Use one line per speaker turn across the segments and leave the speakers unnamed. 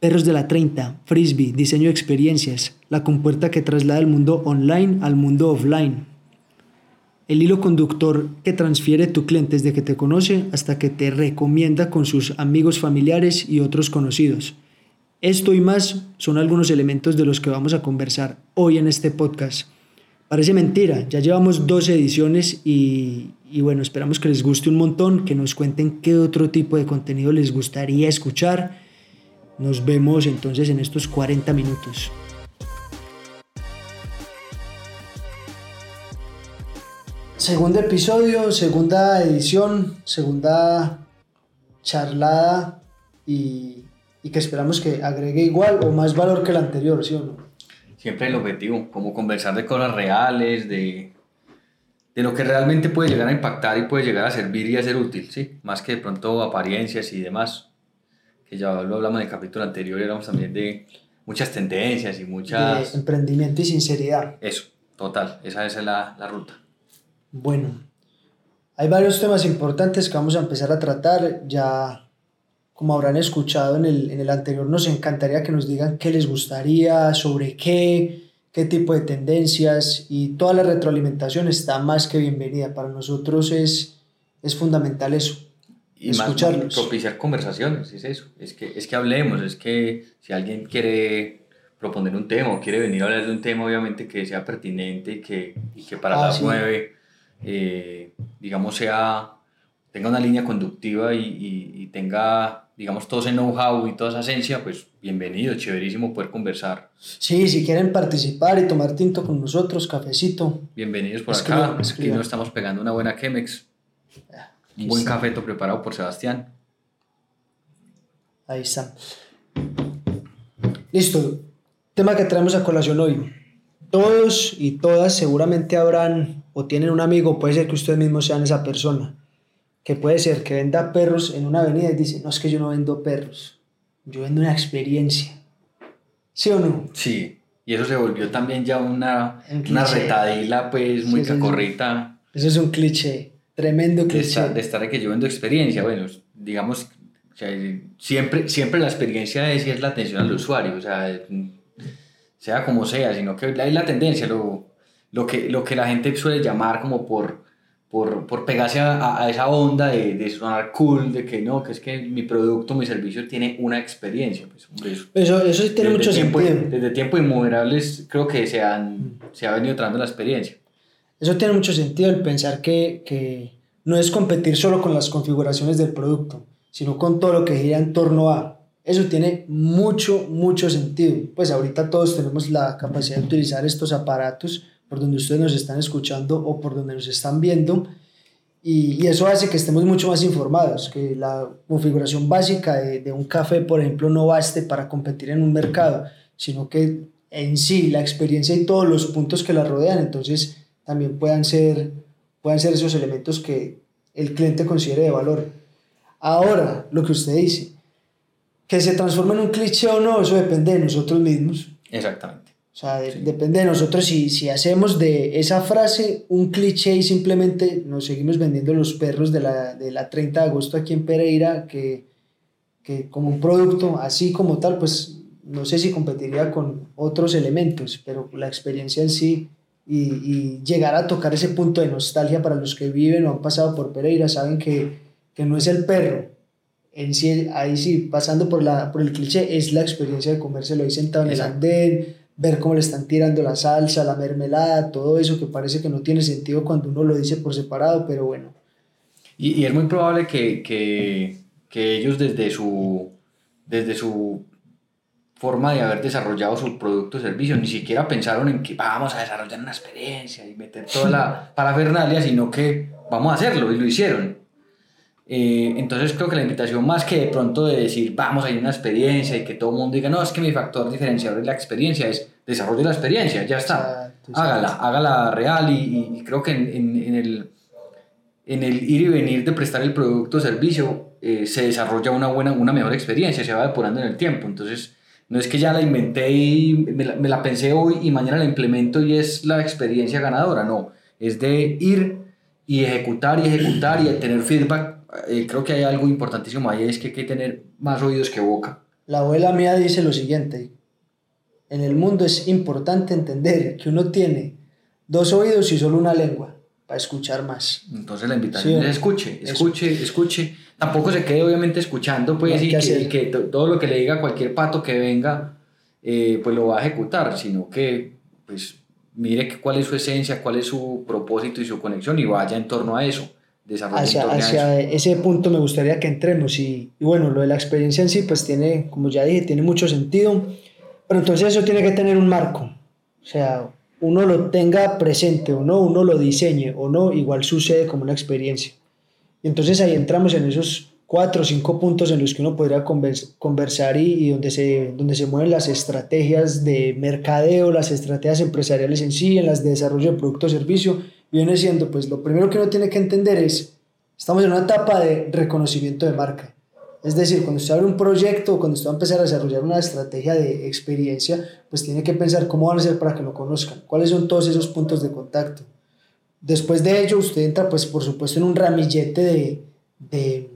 Perros de la 30, Frisbee, diseño de experiencias, la compuerta que traslada el mundo online al mundo offline. El hilo conductor que transfiere tu cliente desde que te conoce hasta que te recomienda con sus amigos familiares y otros conocidos. Esto y más son algunos elementos de los que vamos a conversar hoy en este podcast. Parece mentira, ya llevamos dos ediciones y, y, bueno, esperamos que les guste un montón, que nos cuenten qué otro tipo de contenido les gustaría escuchar nos vemos entonces en estos 40 minutos. Segundo episodio, segunda edición, segunda charlada y, que esperamos que agregue igual o más valor que el anterior, ¿sí o no?
Siempre el objetivo, como conversar de cosas reales, de, de lo que realmente puede llegar a impactar y puede llegar a servir y a ser útil, ¿sí? Más que de pronto apariencias y demás que ya lo hablamos en el capítulo anterior, éramos también de muchas tendencias y muchas...
De emprendimiento y sinceridad.
Eso, total, esa, es la, la ruta.
Bueno, hay varios temas importantes que vamos a empezar a tratar. Ya, como habrán escuchado en el, en el anterior, nos encantaría que nos digan qué les gustaría, sobre qué, qué tipo de tendencias y toda la retroalimentación está más que bienvenida. Para nosotros es, es fundamental eso
y escucharlos. Más propiciar conversaciones, es eso, es que, es que hablemos, es que si alguien quiere proponer un tema o quiere venir a hablar de un tema, obviamente que sea pertinente y que, y que para ah, las nueve, eh, digamos, sea, tenga una línea conductiva y, y, y, tenga, digamos, todo ese know-how y toda esa esencia, pues bienvenido, chéverísimo poder conversar.
Sí, si quieren participar y tomar tinto con nosotros, cafecito.
Bienvenidos por acá, aquí nos estamos pegando una buena Chemex. Un buen cafeto preparado por Sebastián.
Ahí está. Listo. Tema que traemos a colación hoy. Todos y todas seguramente habrán o tienen un amigo, puede ser que ustedes mismos sean esa persona, que puede ser que venda perros en una avenida y dice, no es que yo no vendo perros, yo vendo una experiencia. ¿Sí o no?
Sí, y eso se volvió también ya una, una retadila pues muy cacorrita.
Eso es un cliché. Tremendo
que De de estar que yo vendo experiencia, bueno, digamos, siempre, siempre la experiencia es, es la atención al usuario, o sea, sea como sea, sino que hay la tendencia, lo, lo, que, lo que la gente suele llamar como por, por, por pegarse a, a, esa onda de, de, sonar cool, de que no, que es que mi producto, mi servicio tiene una experiencia. Pues,
eso, eso, sí tiene mucho
tiempo,
sentido.
Desde tiempo inmoderables creo que se, han, se ha venido trayendo la experiencia.
Eso tiene mucho sentido el pensar que, que, no es competir solo con las configuraciones del producto, sino con todo lo que gira en torno a. Eso tiene mucho, mucho sentido. Pues ahorita todos tenemos la capacidad de utilizar estos aparatos por donde ustedes nos están escuchando o por donde nos están viendo. Y, y eso hace que estemos mucho más informados, que la configuración básica de, de un café, por ejemplo, no baste para competir en un mercado, sino que en sí la experiencia y todos los puntos que la rodean, entonces también puedan ser, puedan ser esos elementos que el cliente considere de valor. Ahora, lo que usted dice, que se transforme en un cliché o no, eso depende de nosotros mismos.
Exactamente.
O sea, depende de nosotros si, si hacemos de esa frase un cliché y simplemente nos seguimos vendiendo los perros de la, de la 30 de agosto aquí en Pereira, que, que como un producto así como tal, pues no sé si competiría con otros elementos, pero la experiencia en sí y, llegar a tocar ese punto de nostalgia para los que viven o han pasado por Pereira, saben que, que no es el perro, en sí, ahí sí, pasando por, la, por el cliché, es la experiencia de comérselo ahí sentado en el andén, ver cómo le están tirando la salsa, la mermelada, todo eso que parece que no tiene sentido cuando uno lo dice por separado, pero bueno.
Y, y es muy probable que, que, que ellos desde su, desde su forma de haber desarrollado su producto o servicio, ni siquiera pensaron en que vamos a desarrollar una experiencia y meter toda la parafernalia, sino que vamos a hacerlo y lo hicieron. Eh, entonces creo que la invitación más que de pronto de decir vamos a ir a una experiencia y que todo el mundo diga no, es que mi factor diferenciador es la experiencia, es desarrollo la experiencia, ya está, hágala, hágala real y, y creo que en, en, en, el, en el ir y venir de prestar el producto o servicio eh, se desarrolla una, buena, una mejor experiencia, se va depurando en el tiempo, entonces no es que ya la inventé y me la, pensé hoy y mañana la implemento y es la experiencia ganadora, no. Es de ir y ejecutar y ejecutar y tener feedback. Eh, creo que hay algo importantísimo ahí, es que hay que tener más oídos que boca.
La abuela mía dice lo siguiente, en el mundo es importante entender que uno tiene dos oídos y solo una lengua para escuchar más.
Entonces la invitación es escuche, escuche, escuche. Tampoco se quede obviamente escuchando, pues, y que, todo lo que le diga cualquier pato que venga, eh, pues lo va a ejecutar, sino que, pues, mire cuál es su esencia, cuál es su propósito y su conexión y vaya en torno a eso.
Hacia, hacia ese punto me gustaría que entremos y, y bueno, lo de la experiencia en sí, pues tiene, como ya dije, tiene mucho sentido pero entonces eso tiene que tener un marco. O sea, uno lo tenga presente o no, uno lo diseñe o no, igual sucede como una experiencia. Y entonces ahí entramos en esos cuatro o cinco puntos en los que uno podría conversar y, donde, se, donde se mueven las estrategias de mercadeo, las estrategias empresariales en sí, en las de desarrollo de producto o servicio. Viene siendo, pues lo primero que uno tiene que entender es, estamos en una etapa de reconocimiento de marca. Es decir, cuando usted abre un proyecto o cuando usted va a empezar a desarrollar una estrategia de experiencia, pues tiene que pensar cómo van a ser para que lo conozcan, cuáles son todos esos puntos de contacto. Después de ello, usted entra, pues por supuesto, en un ramillete de, de,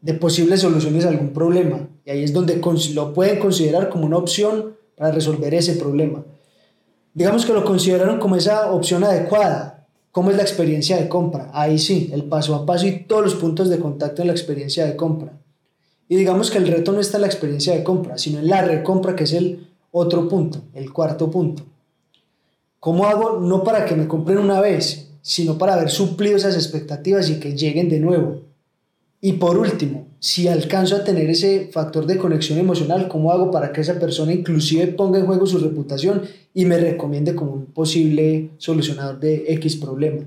de posibles soluciones a algún problema. Y ahí es donde lo pueden considerar como una opción para resolver ese problema. Digamos que lo consideraron como esa opción adecuada. ¿Cómo es la experiencia de compra? Ahí sí, el paso a paso y todos los puntos de contacto en la experiencia de compra. Y digamos que el reto no está en la experiencia de compra, sino en la recompra, que es el otro punto, el cuarto punto. ¿Cómo hago? No para que me compren una vez, sino para haber suplido esas expectativas y que lleguen de nuevo. Y por último, si alcanzo a tener ese factor de conexión emocional, ¿cómo hago para que esa persona inclusive ponga en juego su reputación y me recomiende como un posible solucionador de X problema?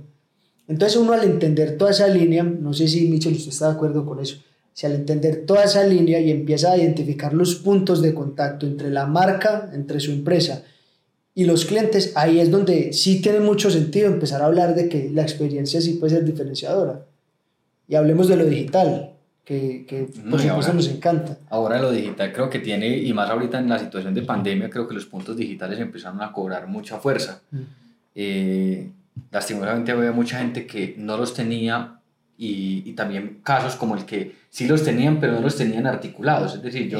Entonces uno al entender toda esa línea, no sé si Michel usted está de acuerdo con eso, si al entender toda esa línea y empieza a identificar los puntos de contacto entre la marca, entre su empresa y los clientes, ahí es donde sí tiene mucho sentido empezar a hablar de que la experiencia sí puede ser diferenciadora. Y hablemos de lo digital, que, que por supuesto nos encanta.
Ahora lo digital creo que tiene, y más ahorita en la situación de pandemia, creo que los puntos digitales empezaron a cobrar mucha fuerza. Mm. Eh, lastimosamente había mucha gente que no los tenía y, y, también casos como el que sí los tenían, pero no los tenían articulados. Es decir, yo,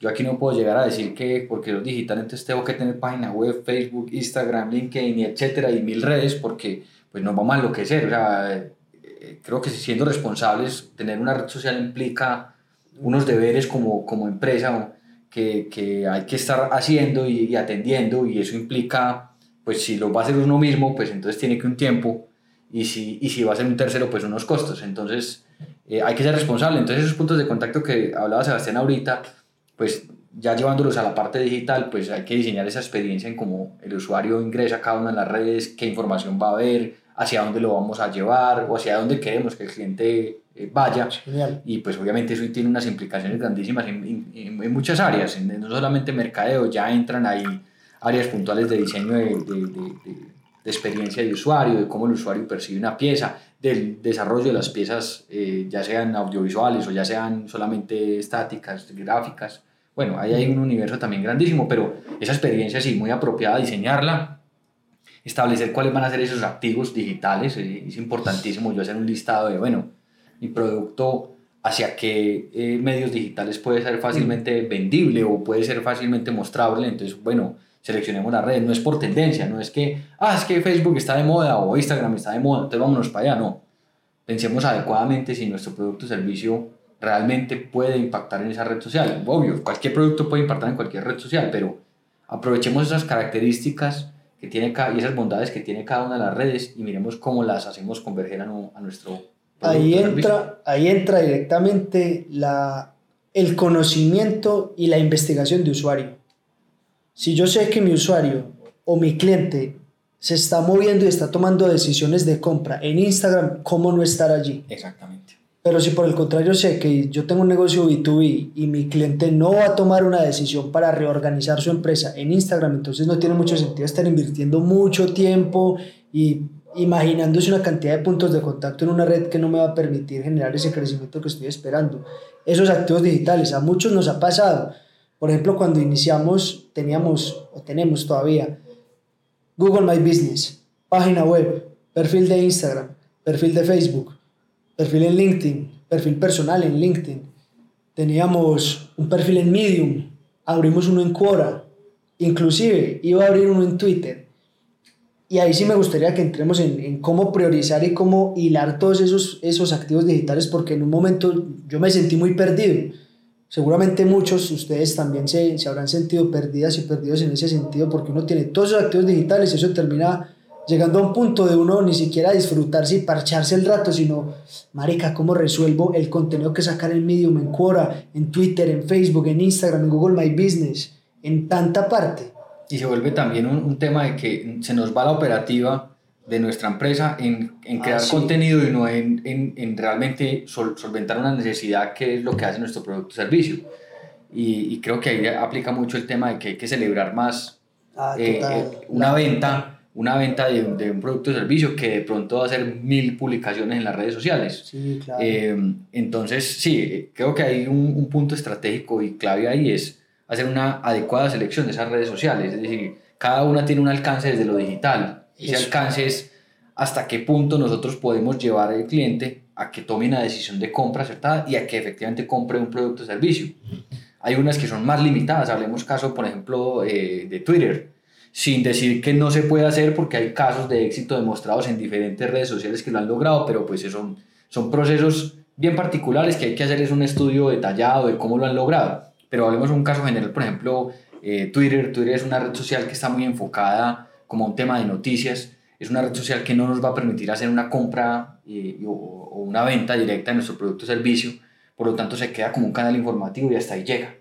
yo aquí no puedo llegar a decir que porque los digital, entonces tengo que tener página web, Facebook, Instagram, LinkedIn, etcétera, y mil redes, porque pues nos vamos a enloquecer. O sea, eh, creo que siendo responsables, tener una red social implica unos deberes como, como empresa que, que hay que estar haciendo y, y atendiendo, y eso implica, pues si lo va a hacer uno mismo, pues entonces tiene que un tiempo y si, y si va a ser un tercero, pues unos costos. Entonces, eh, hay que ser responsable. Entonces, esos puntos de contacto que hablaba Sebastián ahorita, pues ya llevándolos a la parte digital, pues hay que diseñar esa experiencia en cómo el usuario ingresa a cada una de las redes, qué información va a ver, hacia dónde lo vamos a llevar o hacia dónde queremos que el cliente eh, vaya. Y pues obviamente eso tiene unas implicaciones grandísimas en, en, muchas áreas, no solamente mercadeo, ya entran ahí áreas puntuales de diseño de, de de experiencia de usuario, de cómo el usuario percibe una pieza, del desarrollo de las piezas, eh, ya sean audiovisuales o ya sean solamente estáticas, gráficas. Bueno, ahí hay un universo también grandísimo, pero esa experiencia sí, muy apropiada, diseñarla, establecer cuáles van a ser esos activos digitales, eh, es importantísimo yo hacer un listado de, bueno, mi producto hacia qué eh, medios digitales puede ser fácilmente vendible o puede ser fácilmente mostrable, entonces, bueno, seleccionemos la red, no es por tendencia, no es que, ah, es que Facebook está de moda o Instagram está de moda, entonces vámonos para allá, no. Pensemos adecuadamente si nuestro producto o servicio realmente puede impactar en esa red social. Obvio, cualquier producto puede impactar en cualquier red social, pero aprovechemos esas características que tiene cada, y esas bondades que tiene cada una de las redes y miremos cómo las hacemos converger a, a nuestro
ahí entra ahí entra directamente la, el conocimiento y la investigación de usuario si yo sé que mi usuario o mi cliente se está moviendo y está tomando decisiones de compra en Instagram, ¿cómo no estar allí?
Exactamente.
Pero si por el contrario sé que yo tengo un negocio B2B y mi cliente no va a tomar una decisión para reorganizar su empresa en Instagram, entonces no tiene mucho sentido estar invirtiendo mucho tiempo y imaginándose una cantidad de puntos de contacto en una red que no me va a permitir generar ese crecimiento que estoy esperando. Esos activos digitales, a muchos nos ha pasado por ejemplo, cuando iniciamos teníamos o tenemos todavía Google My Business, página web, perfil de Instagram, perfil de Facebook, perfil en LinkedIn, perfil personal en LinkedIn. teníamos un perfil en Medium, abrimos uno en Quora, inclusive iba a abrir uno en Twitter. Y ahí sí me gustaría que entremos en, en, cómo priorizar y cómo hilar todos esos, esos activos digitales, porque en un momento yo me sentí muy perdido. Seguramente muchos de ustedes también se, se habrán sentido perdidas y perdidos en ese sentido, porque uno tiene todos esos activos digitales y eso termina llegando a un punto de uno ni siquiera disfrutarse y parcharse el rato, sino, marica, ¿cómo resuelvo el contenido que sacar en Medium, en Quora, en Twitter, en Facebook, en Instagram, en Google My Business, en tanta parte?
Y se vuelve también un, un tema de que se nos va la operativa de nuestra empresa en, en crear
Ah, sí.
contenido y no en, en, en realmente sol- solventar una necesidad que es lo que hace nuestro producto o servicio. Y, y creo que ahí aplica mucho el tema de que hay que celebrar más
Ah,
eh, eh, una
La-
venta, una venta de, de un producto o servicio que de pronto va a hacer mil publicaciones en las redes sociales.
Sí, claro.
Eh, entonces, sí, creo que hay un, un punto estratégico y clave ahí es hacer una adecuada selección de esas redes sociales. Es decir, cada una tiene un alcance desde lo digital. Ese alcance es hasta qué punto nosotros podemos llevar al cliente a que tome una decisión de compra acertada y a que efectivamente compre un producto o servicio. Hay unas que son más limitadas. Hablemos caso, por ejemplo, eh, de Twitter. Sin decir que no se puede hacer porque hay casos de éxito demostrados en diferentes redes sociales que lo han logrado, pero pues son, son procesos bien particulares que hay que hacer es un estudio detallado de cómo lo han logrado. Pero hablemos de un caso general, por ejemplo, eh, Twitter. Twitter es una red social que está muy enfocada como un tema de noticias. Es una red social que no nos va a permitir hacer una compra eh, o, una venta directa de nuestro producto o servicio. Por lo tanto, se queda como un canal informativo y hasta ahí llega.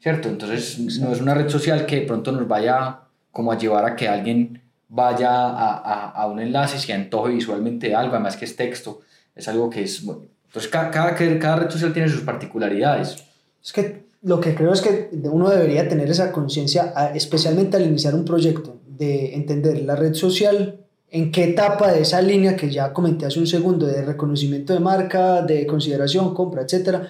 ¿Cierto? Entonces, no es una red social que de pronto nos vaya como a llevar a que alguien vaya a, a, a un enlace y se antoje visualmente algo, además que es texto. Es algo que es... Bueno, entonces, cada, cada, cada red social tiene sus particularidades.
Es que lo que creo es que uno debería tener esa conciencia, especialmente al iniciar un proyecto, de entender la red social, en qué etapa de esa línea que ya comenté hace un segundo, de reconocimiento de marca, de consideración, compra, etcétera,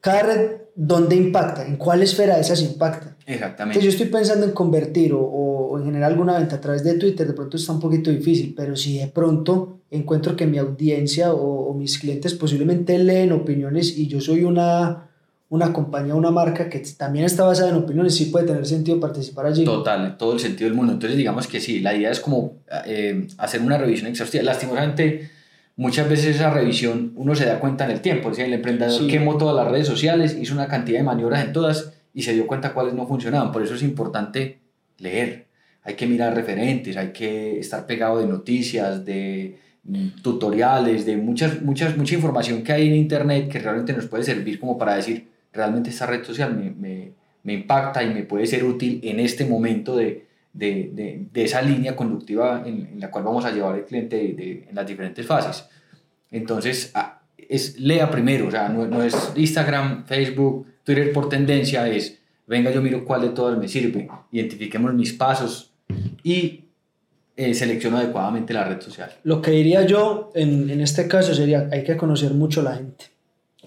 cada red, ¿dónde impacta? ¿En cuál esfera de esas impacta?
Exactamente.
Entonces yo estoy pensando en convertir o, o, en generar alguna venta a través de Twitter, de pronto está un poquito difícil, pero si de pronto encuentro que mi audiencia o, o mis clientes posiblemente leen opiniones y yo soy una, una compañía, una marca que también está basada en opiniones, sí puede tener sentido participar allí.
Total, todo el sentido del mundo. Entonces, digamos que sí, la idea es como eh, hacer una revisión exhaustiva. Lastimosamente, muchas veces esa revisión uno se da cuenta en el tiempo. El emprendedor
Sí.
quemó todas las redes sociales, hizo una cantidad de maniobras en todas y se dio cuenta cuáles no funcionaban. Por eso es importante leer. Hay que mirar referentes, hay que estar pegado de noticias, de mm, tutoriales, de muchas, muchas, mucha información que hay en internet que realmente nos puede servir como para decir, realmente esta red social me, me, me impacta y me puede ser útil en este momento de, de, de, de esa línea conductiva en, en, la cual vamos a llevar al cliente de, en las diferentes fases. Entonces, es lea primero, o sea, no, no, es Instagram, Facebook, Twitter por tendencia, es venga, yo miro cuál de todas me sirve, identifiquemos mis pasos y eh, selecciono adecuadamente la red social.
Lo que diría yo en, en este caso sería, hay que conocer mucho a la gente.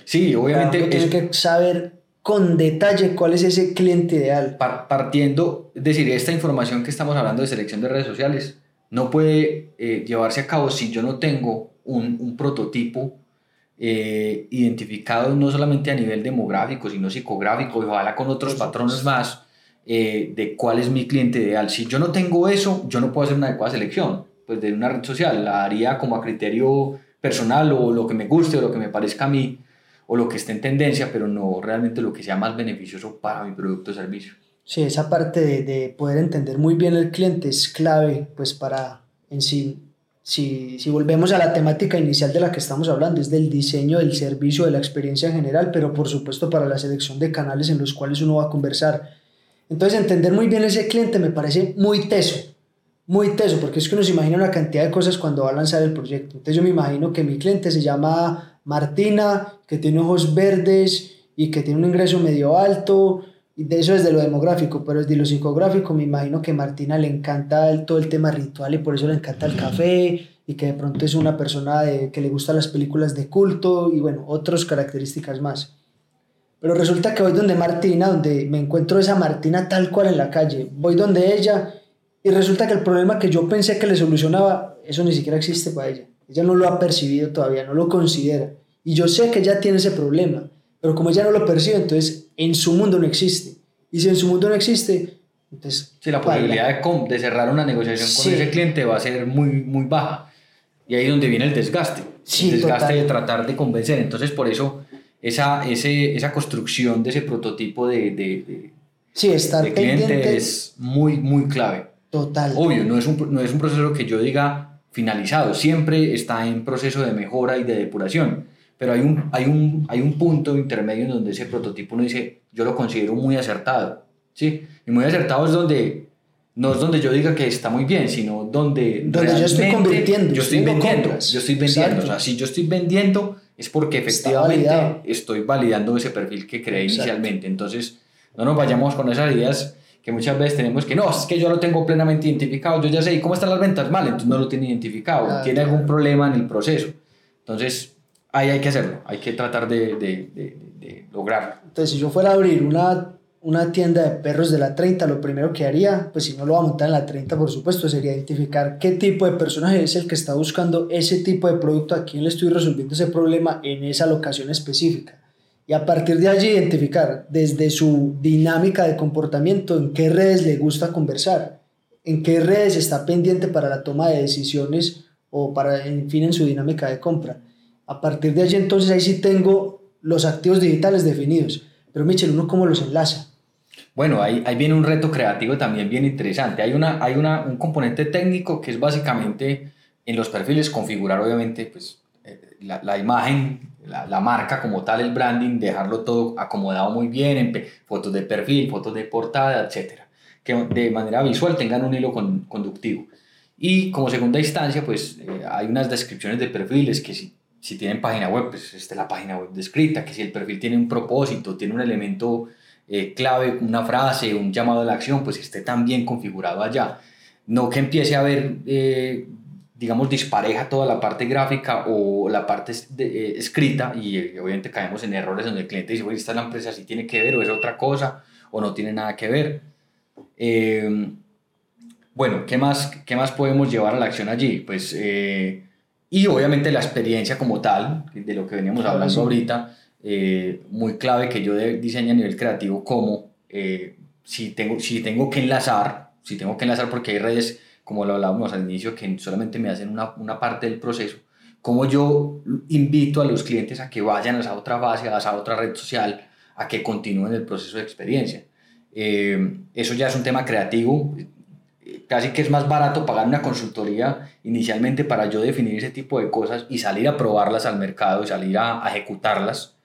Sí, obviamente.
Claro, tiene que saber con detalle cuál es ese cliente ideal.
Partiendo, es decir, esta información que estamos hablando de selección de redes sociales no puede eh, llevarse a cabo si yo no tengo un, un prototipo eh, identificado no solamente a nivel demográfico, sino psicográfico y ojalá con otros patrones más eh, de cuál es mi cliente ideal. Si yo no tengo eso, yo no puedo hacer una adecuada selección pues, de una red social. La haría como a criterio personal o lo que me guste o lo que me parezca a mí o lo que esté en tendencia, pero no realmente lo que sea más beneficioso para mi producto o servicio.
Sí, esa parte de, de poder entender muy bien el cliente es clave, pues para en sí, si, si volvemos a la temática inicial de la que estamos hablando, es del diseño del servicio, de la experiencia en general, pero por supuesto para la selección de canales en los cuales uno va a conversar. Entonces entender muy bien ese cliente me parece muy teso, muy teso, porque es que uno se imagina una cantidad de cosas cuando va a lanzar el proyecto. Entonces yo me imagino que mi cliente se llama Martina, que tiene ojos verdes y que tiene un ingreso medio alto, y de eso es de lo demográfico, pero desde lo psicográfico me imagino que a Martina le encanta el, todo el tema ritual y por eso le encanta el café y que de pronto es una persona de, que le gustan las películas de culto y bueno, otras características más. Pero resulta que voy donde Martina, donde me encuentro esa Martina tal cual en la calle, voy donde ella y resulta que el problema que yo pensé que le solucionaba, eso ni siquiera existe para ella. Ella no lo ha percibido todavía, no lo considera. Y yo sé que ella tiene ese problema, pero como ella no lo percibe, entonces en su mundo no existe. Y si en su mundo no existe, entonces...
Sí, la posibilidad de, de, cerrar una negociación con ese cliente va a ser muy, muy baja. Y ahí es donde viene el desgaste. el desgaste de tratar de convencer. Entonces, por eso, esa, ese, esa construcción de ese prototipo de, de,
sí, estar
de cliente es muy, muy clave.
Total.
Obvio, no es, un, no es un proceso que yo diga finalizado, siempre está en proceso de mejora y de depuración, pero hay un, hay un, hay un punto intermedio en donde ese prototipo uno dice, yo lo considero muy acertado, ¿sí? Y muy acertado es donde, no es donde yo diga que está muy bien, sino donde,
donde yo estoy convirtiendo,
yo estoy vendiendo, yo estoy vendiendo, o sea, si yo estoy vendiendo es porque efectivamente estoy validando ese perfil que creé inicialmente, entonces no nos vayamos con esas ideas que muchas veces tenemos que, no, es que yo lo tengo plenamente identificado, yo ya sé, ¿y cómo están las ventas? Mal, entonces no lo tiene identificado, tiene algún problema en el proceso. Entonces, ahí hay que hacerlo, hay que tratar de, de, de, de, lograrlo.
Entonces, si yo fuera a abrir una, una tienda de perros de la 30, lo primero que haría, pues si no lo va a montar en la 30, por supuesto, sería identificar qué tipo de personaje es el que está buscando ese tipo de producto, a quién le estoy resolviendo ese problema en esa locación específica y a partir de allí identificar desde su dinámica de comportamiento en qué redes le gusta conversar, en qué redes está pendiente para la toma de decisiones o para, en fin, en su dinámica de compra. A partir de allí entonces ahí sí tengo los activos digitales definidos. Pero Michel, ¿uno cómo los enlaza?
Bueno, ahí, ahí viene un reto creativo también bien interesante. Hay, una, hay una, un componente técnico que es básicamente en los perfiles configurar obviamente pues, la, la imagen la, la, marca como tal, el branding, dejarlo todo acomodado muy bien, en fotos de perfil, fotos de portada, etcétera, que de manera visual tengan un hilo con, conductivo. Y como segunda instancia, pues eh, hay unas descripciones de perfiles que si, si tienen página web, pues esté la página web descrita, que si el perfil tiene un propósito, tiene un elemento eh, clave, una frase, un llamado a la acción, pues esté también configurado allá. No que empiece a ver eh, digamos, dispareja toda la parte gráfica o la parte eh, escrita y eh, obviamente caemos en errores donde el cliente dice, oye, esta es la empresa, si tiene que ver o es otra cosa o no tiene nada que ver. Em, bueno, ¿qué más, ¿qué más podemos llevar a la acción allí? Pues, eh, y obviamente la experiencia como tal, de lo que veníamos hablando ahorita, muy clave que yo de, diseño a nivel creativo como si, tengo, si tengo que enlazar, si tengo que enlazar porque hay redes como lo hablábamos al inicio, que solamente me hacen una, una parte del proceso, cómo yo invito a los clientes a que vayan a esa otra base, a esa otra red social, a que continúen el proceso de experiencia. Eh, eso ya es un tema creativo, casi que es más barato pagar una consultoría inicialmente para yo definir ese tipo de cosas y salir a probarlas al mercado y salir a, ejecutarlas,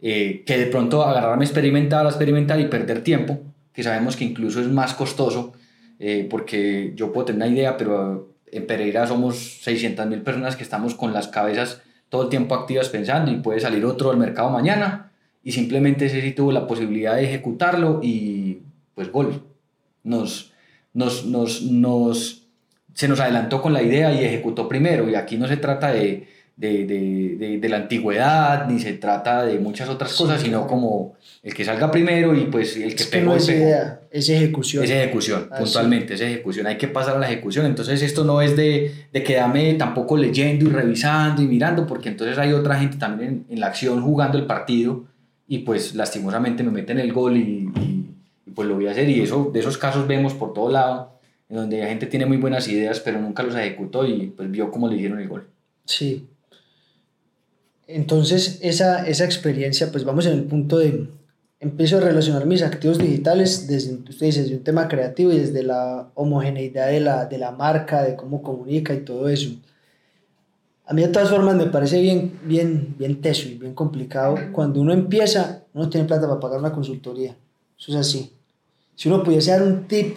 eh, que de pronto agarrarme a experimentar, a experimentar y perder tiempo, que sabemos que incluso es más costoso eh, porque yo puedo tener una idea, pero en Pereira somos 600.000 personas que estamos con las cabezas todo el tiempo activas pensando y puede salir otro al mercado mañana y simplemente ese sí tuvo la posibilidad de ejecutarlo y pues gol. Nos, nos, nos, nos, se nos adelantó con la idea y ejecutó primero y aquí no se trata de de, de, de, la antigüedad, ni se trata de muchas otras cosas, sino como el que salga primero y pues el que
es pegó. es idea, es ejecución.
Es ejecución, puntualmente, es ejecución. Hay que pasar a la ejecución. Entonces, esto no es de, de quedarme tampoco leyendo y revisando y mirando, porque entonces hay otra gente también en, la acción jugando el partido y pues lastimosamente me meten el gol y, y, y, pues lo voy a hacer. Y eso, de esos casos vemos por todo lado, en donde la gente tiene muy buenas ideas, pero nunca los ejecutó y pues vio cómo le dieron el gol.
Sí, entonces, esa, esa experiencia, pues vamos en el punto de, empiezo a relacionar mis activos digitales desde, usted desde un tema creativo y desde la homogeneidad de la, de la marca, de cómo comunica y todo eso. A mí de todas formas me parece bien, bien, bien teso y bien complicado. Cuando uno empieza, uno tiene plata para pagar una consultoría. Eso es así. Si uno pudiese dar un tip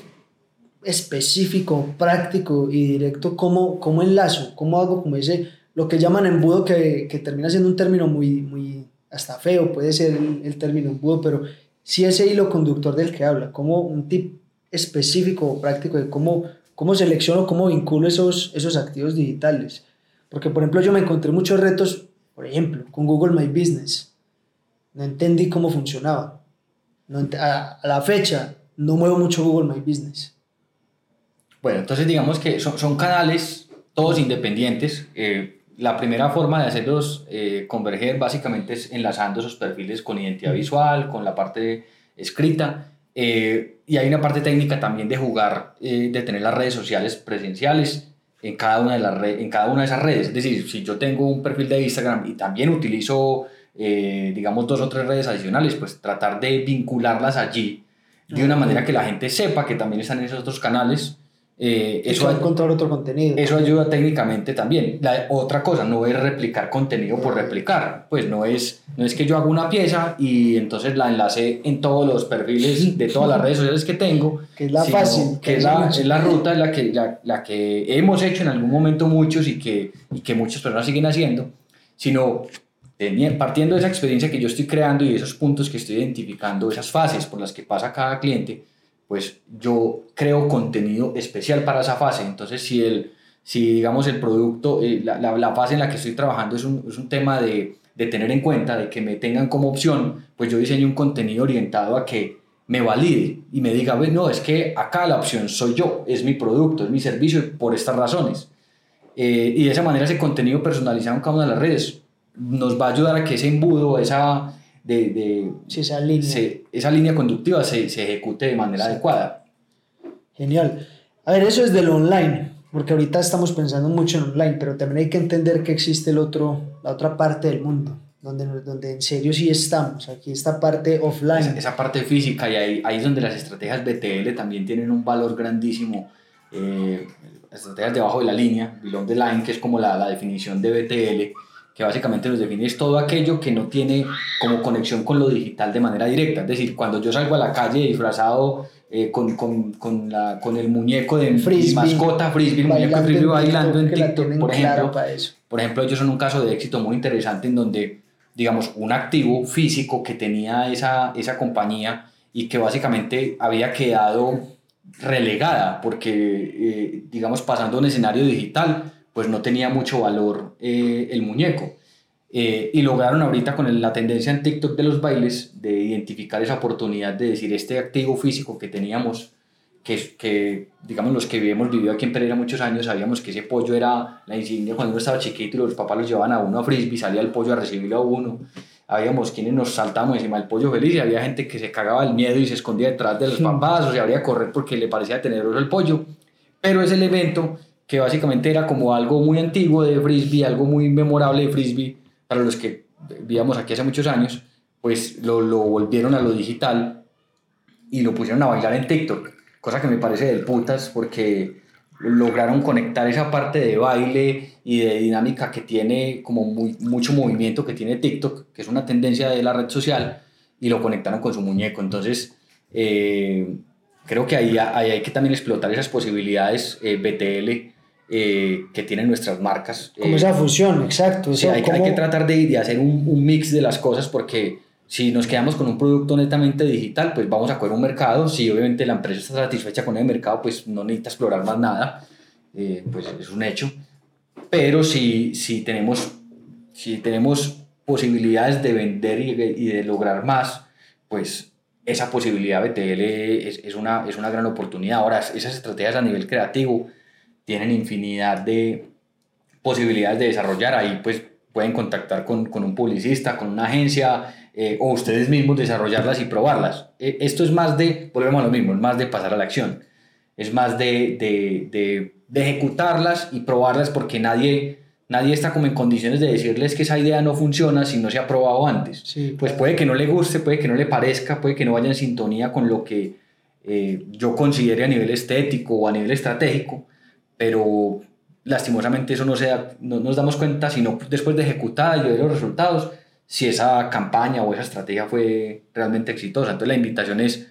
específico, práctico y directo, ¿cómo, cómo enlazo? ¿Cómo hago como ese lo que llaman embudo, que, que, termina siendo un término muy, muy hasta feo, puede ser el, término embudo, pero sí ese hilo conductor del que habla, como un tip específico o práctico de cómo, cómo selecciono, cómo vinculo esos, esos activos digitales. Porque, por ejemplo, yo me encontré muchos retos, por ejemplo, con Google My Business. No entendí cómo funcionaba. No a, a, la fecha, no muevo mucho Google My Business.
Bueno, entonces digamos que son, son canales todos independientes. Eh, la primera forma de hacerlos eh, converger básicamente es enlazando esos perfiles con identidad visual, con la parte escrita. Eh, y hay una parte técnica también de jugar, eh, de tener las redes sociales presenciales en cada, una de las en cada una de esas redes. Es decir, si yo tengo un perfil de Instagram y también utilizo, digamos, dos o tres redes adicionales, pues tratar de vincularlas allí de una manera que la gente sepa que también están en esos otros canales
eh, eso a encontrar otro contenido.
Eso ayuda técnicamente también. La otra cosa no es replicar contenido por replicar. Pues no es, no es que yo haga una pieza y entonces la enlace en todos los perfiles de todas las redes sociales que tengo.
Que es la fácil.
Que es la, es la, ruta, la que, la, la, que hemos hecho en algún momento muchos y que, y que muchas personas siguen haciendo. Sino partiendo de esa experiencia que yo estoy creando y de esos puntos que estoy identificando, esas fases por las que pasa cada cliente pues yo creo contenido especial para esa fase. Entonces, si, el, si digamos el producto, eh, la, la, fase en la que estoy trabajando es un, es un tema de, de, tener en cuenta, de que me tengan como opción, pues yo diseño un contenido orientado a que me valide y me diga, no, es que acá la opción soy yo, es mi producto, es mi servicio por estas razones. Eh, y de esa manera ese contenido personalizado en cada una de las redes nos va a ayudar a que ese embudo, esa, de, de
esa, línea.
esa línea conductiva se, se ejecute de manera adecuada.
Genial. A ver, eso es del online, porque ahorita estamos pensando mucho en online, pero también hay que entender que existe el otro, la otra parte del mundo, donde, donde en serio sí estamos. Aquí esta parte offline.
Esa, parte física, y ahí, ahí es donde las estrategias BTL también tienen un valor grandísimo. Eh, estrategias debajo de la línea, below the line, que es como la, la definición de BTL que básicamente nos define es todo aquello que no tiene como conexión con lo digital de manera directa. Es decir, cuando yo salgo a la calle disfrazado eh, con, con, con, la, con, el muñeco de mi mascota, frisbee, el muñeco de frisbee bailando en TikTok, por ejemplo. Por ejemplo, ellos son un caso de éxito muy interesante en donde, digamos, un activo físico que tenía esa, esa compañía y que básicamente había quedado relegada porque, eh, digamos, pasando a un escenario digital, pues no tenía mucho valor eh, el muñeco. Eh, y lograron ahorita con la tendencia en TikTok de los bailes de identificar esa oportunidad de decir este activo físico que teníamos, que, que digamos los que hemos vivido aquí en Pereira muchos años, sabíamos que ese pollo era la insignia cuando uno estaba chiquito y los papás los llevaban a uno a frisbee, salía el pollo a recibirlo a uno. Habíamos quienes nos saltamos encima del pollo feliz y había gente que se cagaba el miedo y se escondía detrás de los papás o se abría a correr porque le parecía teneroso el pollo. Pero es el evento que básicamente era como algo muy antiguo de frisbee, algo muy memorable de frisbee para los que vivíamos aquí hace muchos años, pues lo, lo volvieron a lo digital y lo pusieron a bailar en TikTok, cosa que me parece del putas porque lograron conectar esa parte de baile y de dinámica que tiene como muy, mucho movimiento que tiene TikTok, que es una tendencia de la red social, y lo conectaron con su muñeco. Entonces, eh, creo que ahí, ahí, hay que también explotar esas posibilidades eh, BTL eh, que tienen nuestras marcas.
Como esa fusión, exacto.
Sí, hay, hay, que tratar de, de hacer un, un, mix de las cosas porque si nos quedamos con un producto netamente digital, pues vamos a coger un mercado. Si obviamente la empresa está satisfecha con el mercado, pues no necesita explorar más nada, eh, pues es un hecho. Pero si, si, tenemos, si tenemos posibilidades de vender y, y de lograr más, pues esa posibilidad BTL es, es, una, es una gran oportunidad. Ahora, esas estrategias a nivel creativo, tienen infinidad de posibilidades de desarrollar. Ahí pues pueden contactar con, con un publicista, con una agencia eh, o ustedes mismos desarrollarlas y probarlas. E, esto es más de, volvemos a lo mismo, es más de pasar a la acción. Es más de, de, de, de ejecutarlas y probarlas porque nadie, nadie está como en condiciones de decirles que esa idea no funciona si no se ha probado antes.
Sí,
pues puede que no le guste, puede que no le parezca, puede que no vaya en sintonía con lo que eh, yo considere a nivel estético o a nivel estratégico, pero lastimosamente eso no, se no nos damos cuenta sino después de ejecutar y ver los resultados si esa campaña o esa estrategia fue realmente exitosa. Entonces la invitación es,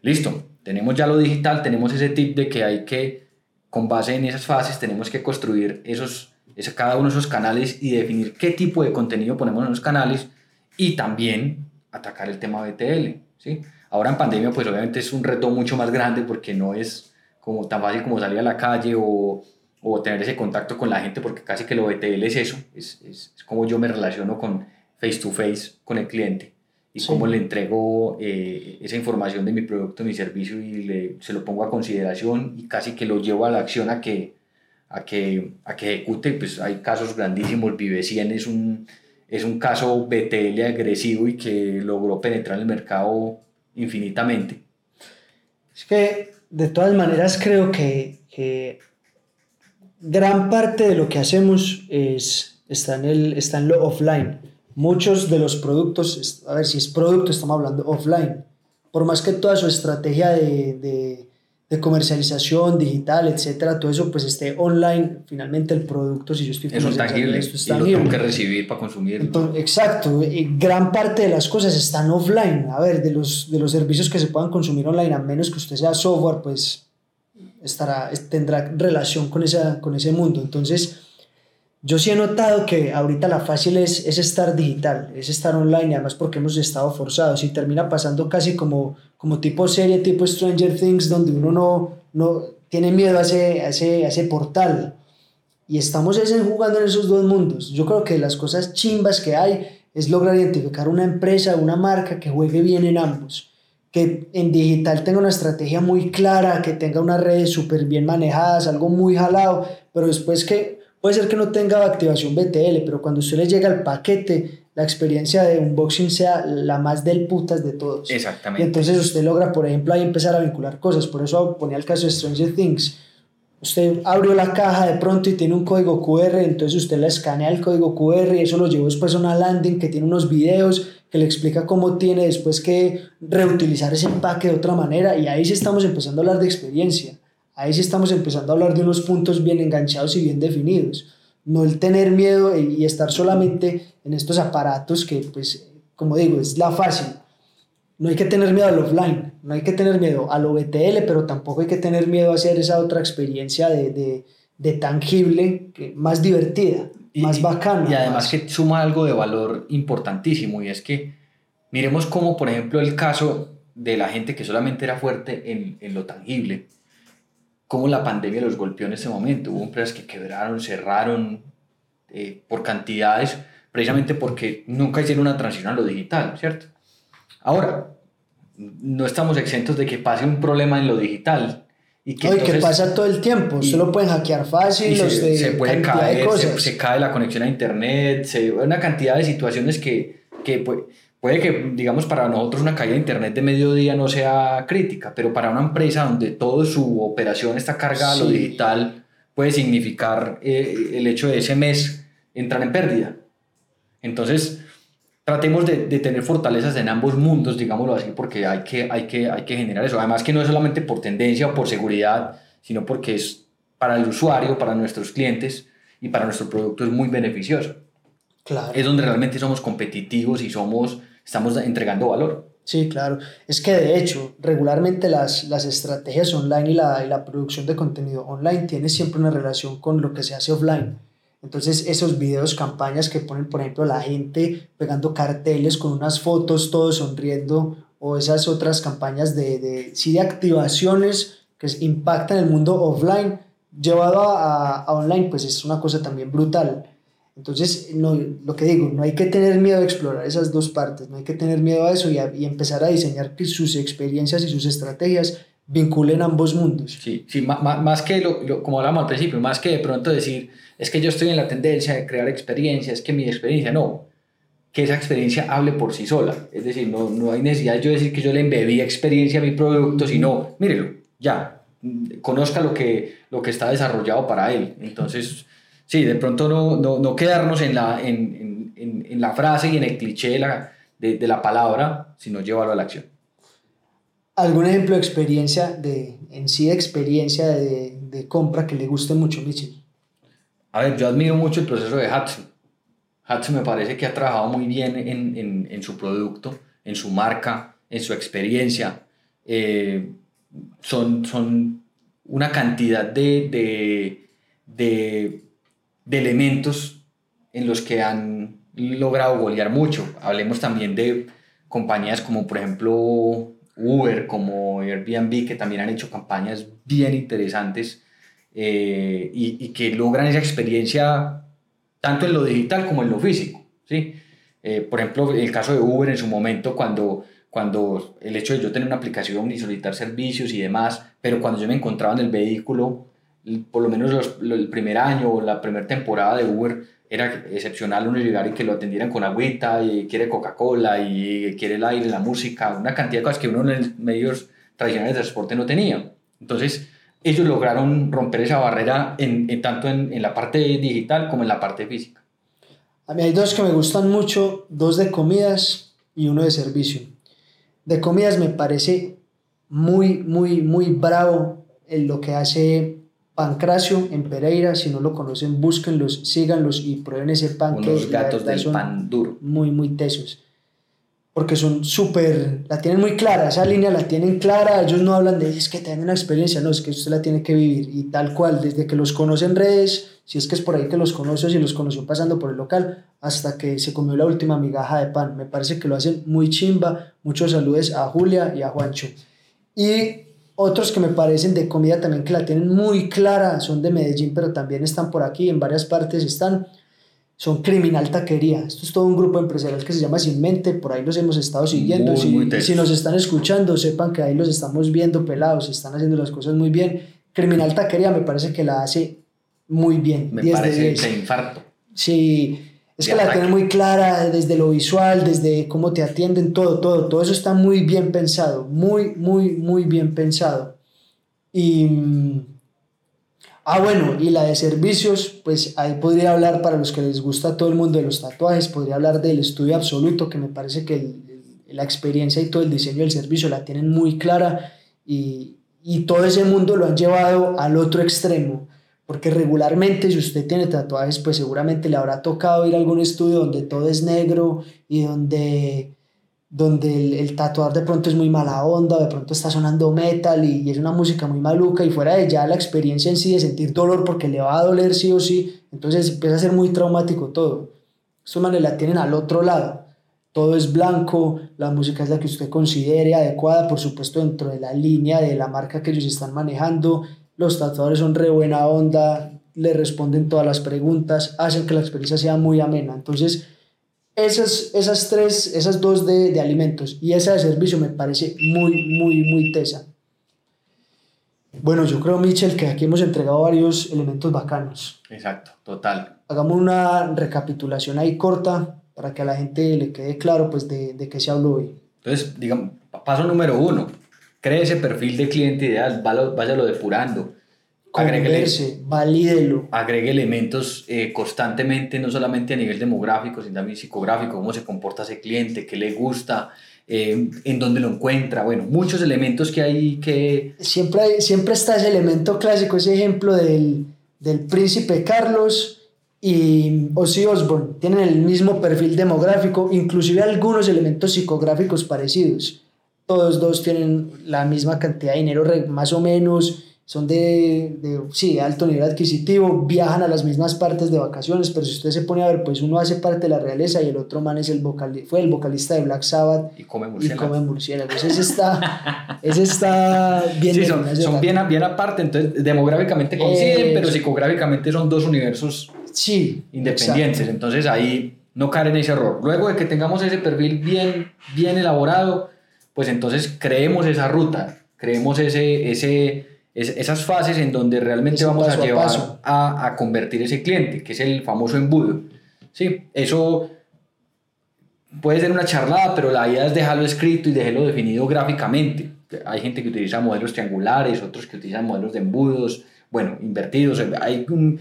listo, tenemos ya lo digital, tenemos ese tip de que hay que, con base en esas fases, tenemos que construir esos, ese, cada uno de esos canales y definir qué tipo de contenido ponemos en los canales y también atacar el tema BTL. ¿sí? Ahora en pandemia pues obviamente es un reto mucho más grande porque no es como tan fácil como salir a la calle o, o tener ese contacto con la gente, porque casi que lo BTL es eso, es, es, es como yo me relaciono con face to face con el cliente y sí. cómo le entrego eh, esa información de mi producto, mi servicio y le, se lo pongo a consideración y casi que lo llevo a la acción a que, a que, a que ejecute, pues hay casos grandísimos, Vive 100 es un, es un caso BTL agresivo y que logró penetrar el mercado infinitamente.
Es que de todas maneras creo que, que gran parte de lo que hacemos es, está, en el, está en lo offline. Muchos de los productos, a ver si es producto, estamos hablando offline. Por más que toda su estrategia de, de de comercialización digital, etcétera, todo eso pues esté online, finalmente el producto, si yo estoy
es tangible, esto es tangible. Y lo tengo que recibir para consumir.
exacto, y gran parte de las cosas están offline, a ver, de los, de los servicios que se puedan consumir online, a menos que usted sea software, pues estará, tendrá relación con, esa, con ese mundo, entonces yo sí he notado que ahorita la fácil es, es estar digital, es estar online, además porque hemos estado forzados y termina pasando casi como, como tipo serie, tipo Stranger Things, donde uno no, no tiene miedo a ese, a ese, a ese portal. Y estamos ese, jugando en esos dos mundos. Yo creo que las cosas chimbas que hay es lograr identificar una empresa, una marca que juegue bien en ambos. Que en digital tenga una estrategia muy clara, que tenga unas redes súper bien manejadas, algo muy jalado, pero después que Puede ser que no tenga activación BTL, pero cuando usted le llega el paquete, la experiencia de unboxing sea la más del putas de todos.
Exactamente.
Y entonces usted logra, por ejemplo, ahí empezar a vincular cosas. Por eso ponía el caso de Stranger Things. Usted abrió la caja de pronto y tiene un código QR, entonces usted le escanea el código QR y eso lo llevó después a una landing que tiene unos videos que le explica cómo tiene después que reutilizar ese empaque de otra manera y ahí sí estamos empezando a hablar de experiencia. Ahí sí estamos empezando a hablar de unos puntos bien enganchados y bien definidos. No el tener miedo y estar solamente en estos aparatos que, pues, como digo, es la fácil. No hay que tener miedo al offline, no hay que tener miedo a lo BTL, pero tampoco hay que tener miedo a hacer esa otra experiencia de, de, de tangible, que, más divertida, más bacana.
Y además que suma algo de valor importantísimo y es que miremos como, por ejemplo, el caso de la gente que solamente era fuerte en, en lo tangible cómo la pandemia los golpeó en ese momento. Hubo empresas que quebraron, cerraron eh, por cantidades, precisamente porque nunca hicieron una transición a lo digital, ¿cierto? Ahora, no estamos exentos de que pase un problema en lo digital.
Y que, que pasa todo el tiempo, se lo pueden hackear fácil,
se, se, puede caer, se, cae la conexión a internet, se, una cantidad de situaciones que, que pues, Puede que, digamos, para nosotros una caída de Internet de mediodía no sea crítica, pero para una empresa donde toda su operación está cargada a lo digital, puede significar eh, el hecho de ese mes entrar en pérdida. Entonces, tratemos de, de, tener fortalezas en ambos mundos, digámoslo así, porque hay que, hay, que, hay que generar eso. Además que no es solamente por tendencia o por seguridad, sino porque es para el usuario, para nuestros clientes y para nuestro producto es muy beneficioso.
Claro.
Es donde realmente somos competitivos y somos estamos entregando valor.
Sí, claro. Es que de hecho, regularmente las, las estrategias online y la, y la producción de contenido online tiene siempre una relación con lo que se hace offline. Entonces, esos videos, campañas que ponen, por ejemplo, la gente pegando carteles con unas fotos, todos sonriendo, o esas otras campañas de, de, sí, de activaciones que impactan el mundo offline, llevado a, a online, pues es una cosa también brutal. Entonces, no, lo que digo, no hay que tener miedo a explorar esas dos partes, no hay que tener miedo a eso y, y empezar a diseñar que sus experiencias y sus estrategias vinculen ambos mundos.
Sí, sí más, más que, lo, como hablábamos al principio, más que de pronto decir, es que yo estoy en la tendencia de crear experiencias, que mi experiencia, no, que esa experiencia hable por sí sola. Es decir, no, no hay necesidad yo decir que yo le embebí experiencia a mi producto, sino, mírelo, ya, conozca lo que, lo que está desarrollado para él. Entonces, sí, de pronto no, no, no quedarnos en la, en, en, en, la frase y en el cliché de la, de, de la palabra, sino llevarlo a la acción.
¿Algún ejemplo de experiencia, de, en sí de experiencia de, de compra que le guste mucho, Michel?
A ver, yo admiro mucho el proceso de Hatsu. Hatsu me parece que ha trabajado muy bien en, en, en su producto, en su marca, en su experiencia. Eh, son, son una cantidad de, de, de de elementos en los que han logrado golear mucho. Hablemos también de compañías como por ejemplo Uber, como Airbnb, que también han hecho campañas bien interesantes eh, y, que logran esa experiencia tanto en lo digital como en lo físico. ¿sí? Eh, por ejemplo, el caso de Uber en su momento, cuando, cuando el hecho de yo tener una aplicación y solicitar servicios y demás, pero cuando yo me encontraba en el vehículo, por lo menos los, el primer año o la primera temporada de Uber era excepcional uno llegar y que lo atendieran con agüita y quiere Coca-Cola y quiere el aire, la música, una cantidad de cosas que uno en los medios tradicionales de transporte no tenía. Entonces, ellos lograron romper esa barrera en, tanto en, en, la parte digital como en la parte física.
A mí hay dos que me gustan mucho, dos de comidas y uno de servicio. De comidas me parece muy, muy, muy bravo en lo que hace Pancracio en Pereira. Si no lo conocen, búsquenlos, síganlos y prueben ese pan
Unos gatos del pan duro.
Muy, muy tesos porque son súper, la tienen muy clara, esa línea la tienen clara, ellos no hablan de, es que tienen una experiencia, no, es que usted la tiene que vivir y tal cual, desde que los conoce en redes, si es que es por ahí que los conoce, si los conoció pasando por el local, hasta que se comió la última migaja de pan, me parece que lo hacen muy chimba, muchos saludos a Julia y a Juancho. Y otros que me parecen de comida también que la tienen muy clara, son de Medellín, pero también están por aquí, en varias partes están, son criminal taquería. Esto es todo un grupo empresarial que se llama Sin Mente, por ahí los hemos estado siguiendo. si, si, nos están escuchando, sepan que ahí los estamos viendo pelados, están haciendo las cosas muy bien. Criminal taquería me parece que la hace muy bien.
Me parece que infarto.
Sí, es que la tiene muy clara desde lo visual, desde cómo te atienden, todo, todo, todo eso está muy bien pensado, muy, muy, muy bien pensado. Y Ah, bueno, y la de servicios, pues ahí podría hablar para los que les gusta a todo el mundo de los tatuajes, podría hablar del estudio absoluto, que me parece que la experiencia y todo el diseño del servicio la tienen muy clara y, y todo ese mundo lo han llevado al otro extremo. Porque regularmente si usted tiene tatuajes, pues seguramente le habrá tocado ir a algún estudio donde todo es negro y donde donde el, tatuador de pronto es muy mala onda, de pronto está sonando metal y, es una música muy maluca y fuera de ya la experiencia en sí de sentir dolor porque le va a doler sí o sí, entonces empieza a ser muy traumático todo. Estos manes la tienen al otro lado. Todo es blanco, la música es la que usted considere adecuada, por supuesto dentro de la línea de la marca que ellos están manejando. Los tatuadores son re buena onda, le responden todas las preguntas, hacen que la experiencia sea muy amena. Entonces, esas, esas tres, esas dos de, de, alimentos y esa de servicio me parece muy, muy, muy tesa. Bueno, yo creo, Michel, que aquí hemos entregado varios elementos bacanos.
Exacto, total.
Hagamos una recapitulación ahí corta para que a la gente le quede claro pues de, de qué se habló hoy.
Entonces, digamos, paso número uno, cree ese perfil de cliente ideal, váyalo depurando
agregue, valídelo.
Agregue elementos eh, constantemente, no solamente a nivel demográfico, sino también psicográfico, cómo se comporta ese cliente, qué le gusta, eh, en dónde lo encuentra, bueno, muchos elementos que hay que...
Siempre, siempre está ese elemento clásico, ese ejemplo del, del príncipe Carlos y Ozzy Osbourne, tienen el mismo perfil demográfico, inclusive algunos elementos psicográficos parecidos. Todos dos tienen la misma cantidad de dinero, más o menos, son de, de, sí, alto nivel adquisitivo, viajan a las mismas partes de vacaciones, pero si usted se pone a ver, pues uno hace parte de la realeza y el otro man es el vocal, fue el vocalista de Black Sabbath
y come murciélagos.
Y come murciélagos. Ese está, ese está bien.
Sí, son, son bien, bien, aparte, entonces demográficamente coinciden, pero psicográficamente son dos universos
sí,
independientes, entonces ahí no caer en ese error. Luego de que tengamos ese perfil bien, bien elaborado, pues entonces creemos esa ruta, creemos ese... ese esas fases en donde realmente vamos a llevar a, a, convertir ese cliente, que es el famoso embudo. Sí, eso puede ser una charlada, pero la idea es dejarlo escrito y dejarlo definido gráficamente. Hay gente que utiliza modelos triangulares, otros que utilizan modelos de embudos, bueno, invertidos. Hay un,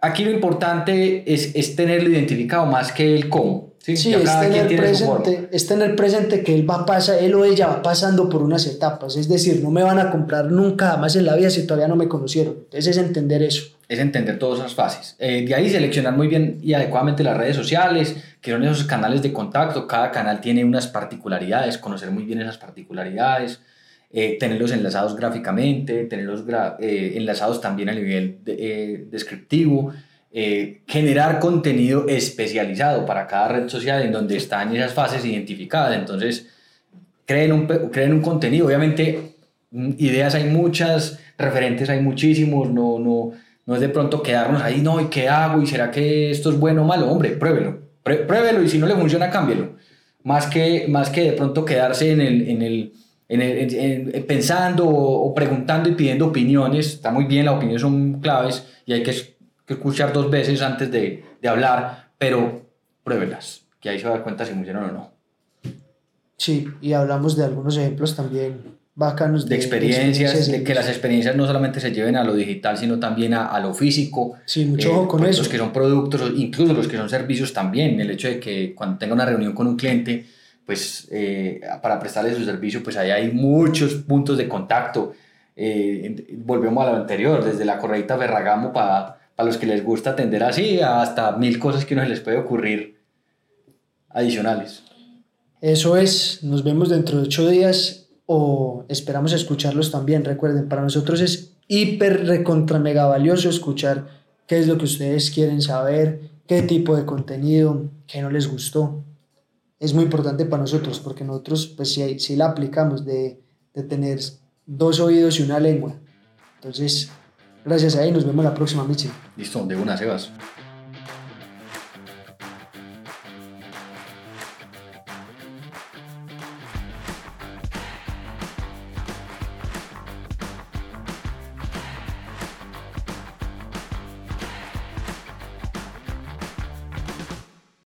aquí lo importante es, es tenerlo identificado más que el cómo.
Sí, sí es, tener presente, es tener presente que él va pasa, él o ella va pasando por unas etapas, es decir, no me van a comprar nunca más en la vida si todavía no me conocieron. Entonces es entender eso.
Es entender todas esas fases. Eh, de ahí seleccionar muy bien y adecuadamente las redes sociales, que son esos canales de contacto. Cada canal tiene unas particularidades, conocer muy bien esas particularidades, eh, tenerlos enlazados gráficamente, tenerlos eh, enlazados también a nivel descriptivo. Eh, generar contenido especializado para cada red social en donde están esas fases identificadas. Entonces, creen un, creen un contenido. Obviamente, mm, ideas hay muchas, referentes hay muchísimos, no, no, no es de pronto quedarnos ahí, no, ¿y qué hago? ¿Y será que esto es bueno o malo? Hombre, pruébelo, pruébelo y si no le funciona, cámbielo. Más que, más que de pronto quedarse en el, en el en, pensando o, preguntando y pidiendo opiniones. Está muy bien, las opiniones son claves y hay que, escuchar dos veces antes de, de hablar, pero pruébelas, que ahí se va a dar cuenta si funcionan o no.
Sí, y hablamos de algunos ejemplos también bacanos.
De, experiencias, de, que las experiencias no solamente se lleven a lo digital, sino también a, a lo físico.
Sí, mucho ojo con
pues,
eso.
Los que son productos, incluso los que son servicios también. El hecho de que cuando tenga una reunión con un cliente, pues eh, para prestarle su servicio, pues ahí hay muchos puntos de contacto. Eh, volvemos a lo anterior, desde la correita Ferragamo para, para los que les gusta atender así, hasta mil cosas que no les puede ocurrir adicionales.
Eso es, nos vemos dentro de ocho días o esperamos escucharlos también. Recuerden, para nosotros es hiper recontra mega valioso escuchar qué es lo que ustedes quieren saber, qué tipo de contenido, qué no les gustó. Es muy importante para nosotros porque nosotros, pues si, si la aplicamos de, de tener dos oídos y una lengua. Entonces, gracias a ahí, nos vemos la próxima, Michi.
Listo, de una, Sebas.